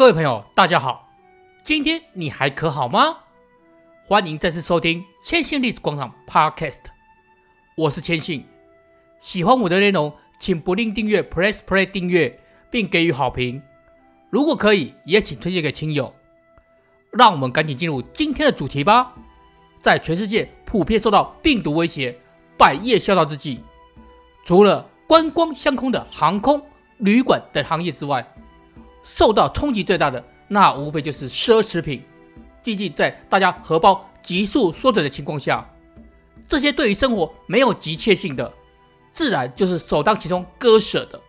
各位朋友，大家好，今天你还可好吗？欢迎再次收听千信历史广场 Podcast，我是千信。喜欢我的内容，请不吝订阅 Press Play 订阅，并给予好评。如果可以，也请推荐给亲友。让我们赶紧进入今天的主题吧。在全世界普遍受到病毒威胁、百业萧条之际，除了观光相空的航空、旅馆等行业之外，受到冲击最大的，那无非就是奢侈品。毕竟在大家荷包急速缩水的情况下，这些对于生活没有急切性的，自然就是首当其冲割舍的。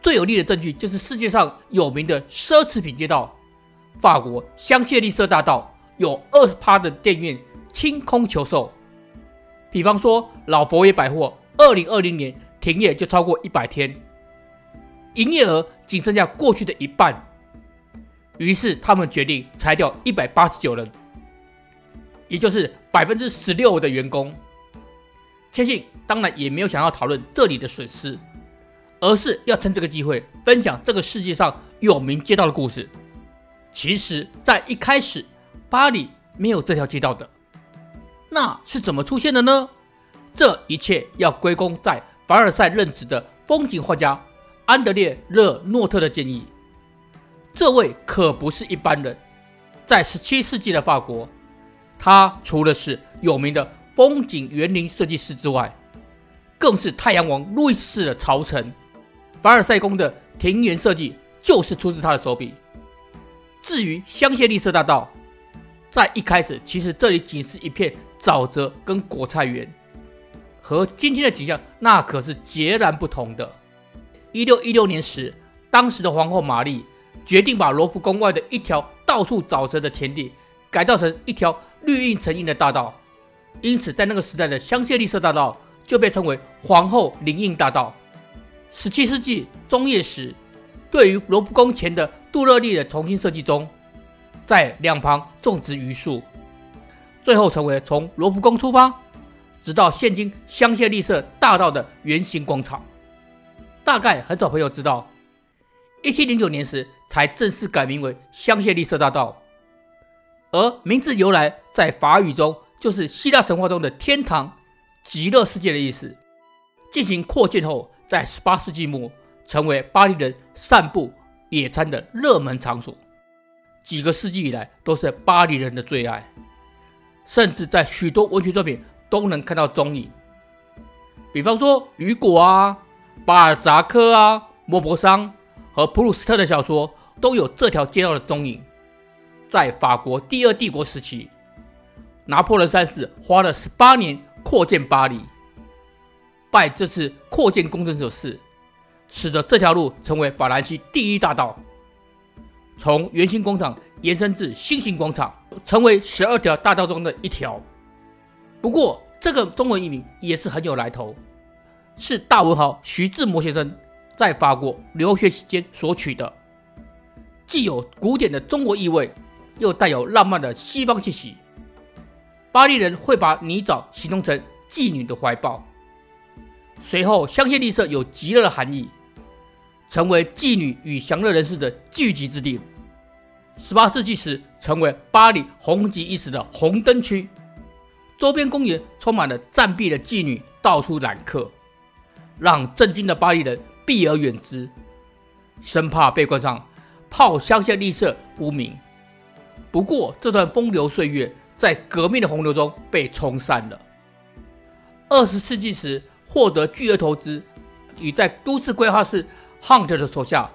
最有力的证据就是世界上有名的奢侈品街道——法国香榭丽舍大道，有二十趴的店面清空求售。比方说，老佛爷百货，二零二零年停业就超过一百天。营业额仅剩下过去的一半，于是他们决定裁掉一百八十九人，也就是百分之十六的员工。千信当然也没有想要讨论这里的损失，而是要趁这个机会分享这个世界上有名街道的故事。其实，在一开始，巴黎没有这条街道的，那是怎么出现的呢？这一切要归功在凡尔赛任职的风景画家。安德烈·勒诺特的建议，这位可不是一般人。在17世纪的法国，他除了是有名的风景园林设计师之外，更是太阳王路易十四的朝臣。凡尔赛宫的庭园设计就是出自他的手笔。至于香榭丽舍大道，在一开始其实这里仅是一片沼泽跟果菜园，和今天的景象那可是截然不同的。一六一六年时，当时的皇后玛丽决定把罗浮宫外的一条到处沼泽的田地改造成一条绿荫成荫的大道，因此在那个时代的香榭丽舍大道就被称为皇后林荫大道。十七世纪中叶时，对于罗浮宫前的杜勒利的重新设计中，在两旁种植榆树，最后成为从罗浮宫出发，直到现今香榭丽舍大道的圆形广场。大概很少朋友知道，一七零九年时才正式改名为香榭丽舍大道，而名字由来在法语中就是希腊神话中的天堂、极乐世界的意思。进行扩建后，在十八世纪末成为巴黎人散步、野餐的热门场所，几个世纪以来都是巴黎人的最爱，甚至在许多文学作品都能看到踪影，比方说雨果啊。巴尔扎克啊，莫泊桑和普鲁斯特的小说都有这条街道的踪影。在法国第二帝国时期，拿破仑三世花了十八年扩建巴黎。拜这次扩建工程所赐，使得这条路成为法兰西第一大道，从圆形广场延伸至心形广场，成为十二条大道中的一条。不过，这个中文译名也是很有来头。是大文豪徐志摩先生在法国留学期间所取的，既有古典的中国意味，又带有浪漫的西方气息。巴黎人会把泥沼形容成妓女的怀抱。随后，香榭丽舍有极乐的含义，成为妓女与享乐人士的聚集之地。十八世纪时，成为巴黎红极一时的红灯区，周边公园充满了暂避的妓女，到处揽客。让震惊的巴黎人避而远之，生怕被冠上“泡香榭丽舍”污名。不过，这段风流岁月在革命的洪流中被冲散了。二十世纪时，获得巨额投资，与在都市规划师 Hunt 的手下，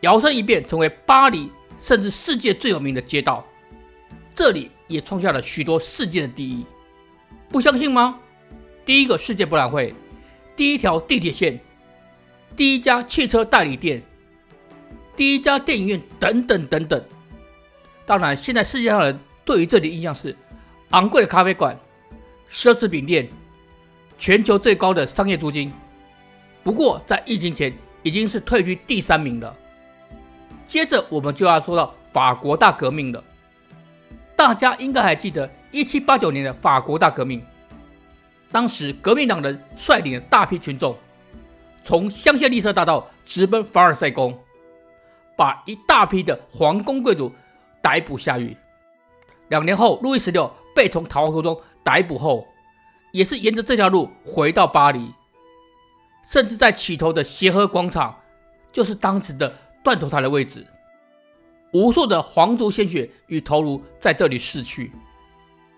摇身一变成为巴黎甚至世界最有名的街道。这里也创下了许多世界的第一。不相信吗？第一个世界博览会。第一条地铁线，第一家汽车代理店，第一家电影院，等等等等。当然，现在世界上人对于这里印象是昂贵的咖啡馆、奢侈品店、全球最高的商业租金。不过，在疫情前已经是退居第三名了。接着，我们就要说到法国大革命了。大家应该还记得1789年的法国大革命。当时，革命党人率领了大批群众，从香榭丽舍大道直奔凡尔赛宫，把一大批的皇宫贵族逮捕下狱。两年后，路易十六被从逃亡途中逮捕后，也是沿着这条路回到巴黎，甚至在起头的协和广场，就是当时的断头台的位置。无数的皇族鲜血与头颅在这里逝去，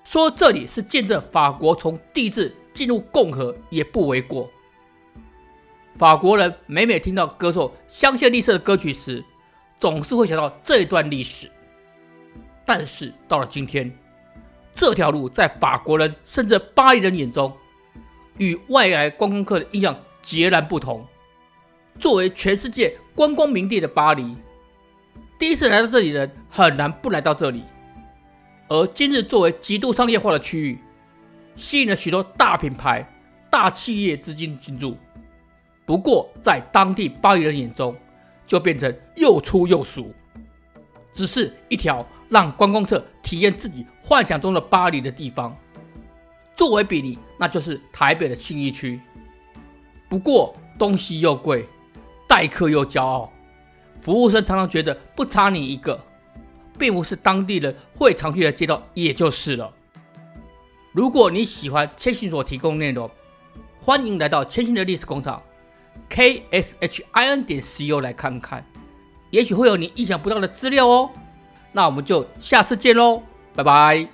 说这里是见证法国从帝制进入共和也不为过。法国人每每听到歌颂香榭丽舍的歌曲时，总是会想到这一段历史。但是到了今天，这条路在法国人甚至巴黎人眼中，与外来观光客的印象截然不同。作为全世界观光名地的巴黎，第一次来到这里的人很难不来到这里。而今日作为极度商业化的区域，吸引了许多大品牌、大企业资金进驻。不过，在当地巴黎人眼中，就变成又粗又俗，只是一条让观光客体验自己幻想中的巴黎的地方。作为比例，那就是台北的信义区。不过，东西又贵，待客又骄傲，服务生常常觉得不差你一个，并不是当地人会常去的街道，也就是了。如果你喜欢千寻所提供内容，欢迎来到千寻的历史工厂。k s h i n 点 c o 来看看，也许会有你意想不到的资料哦。那我们就下次见喽，拜拜。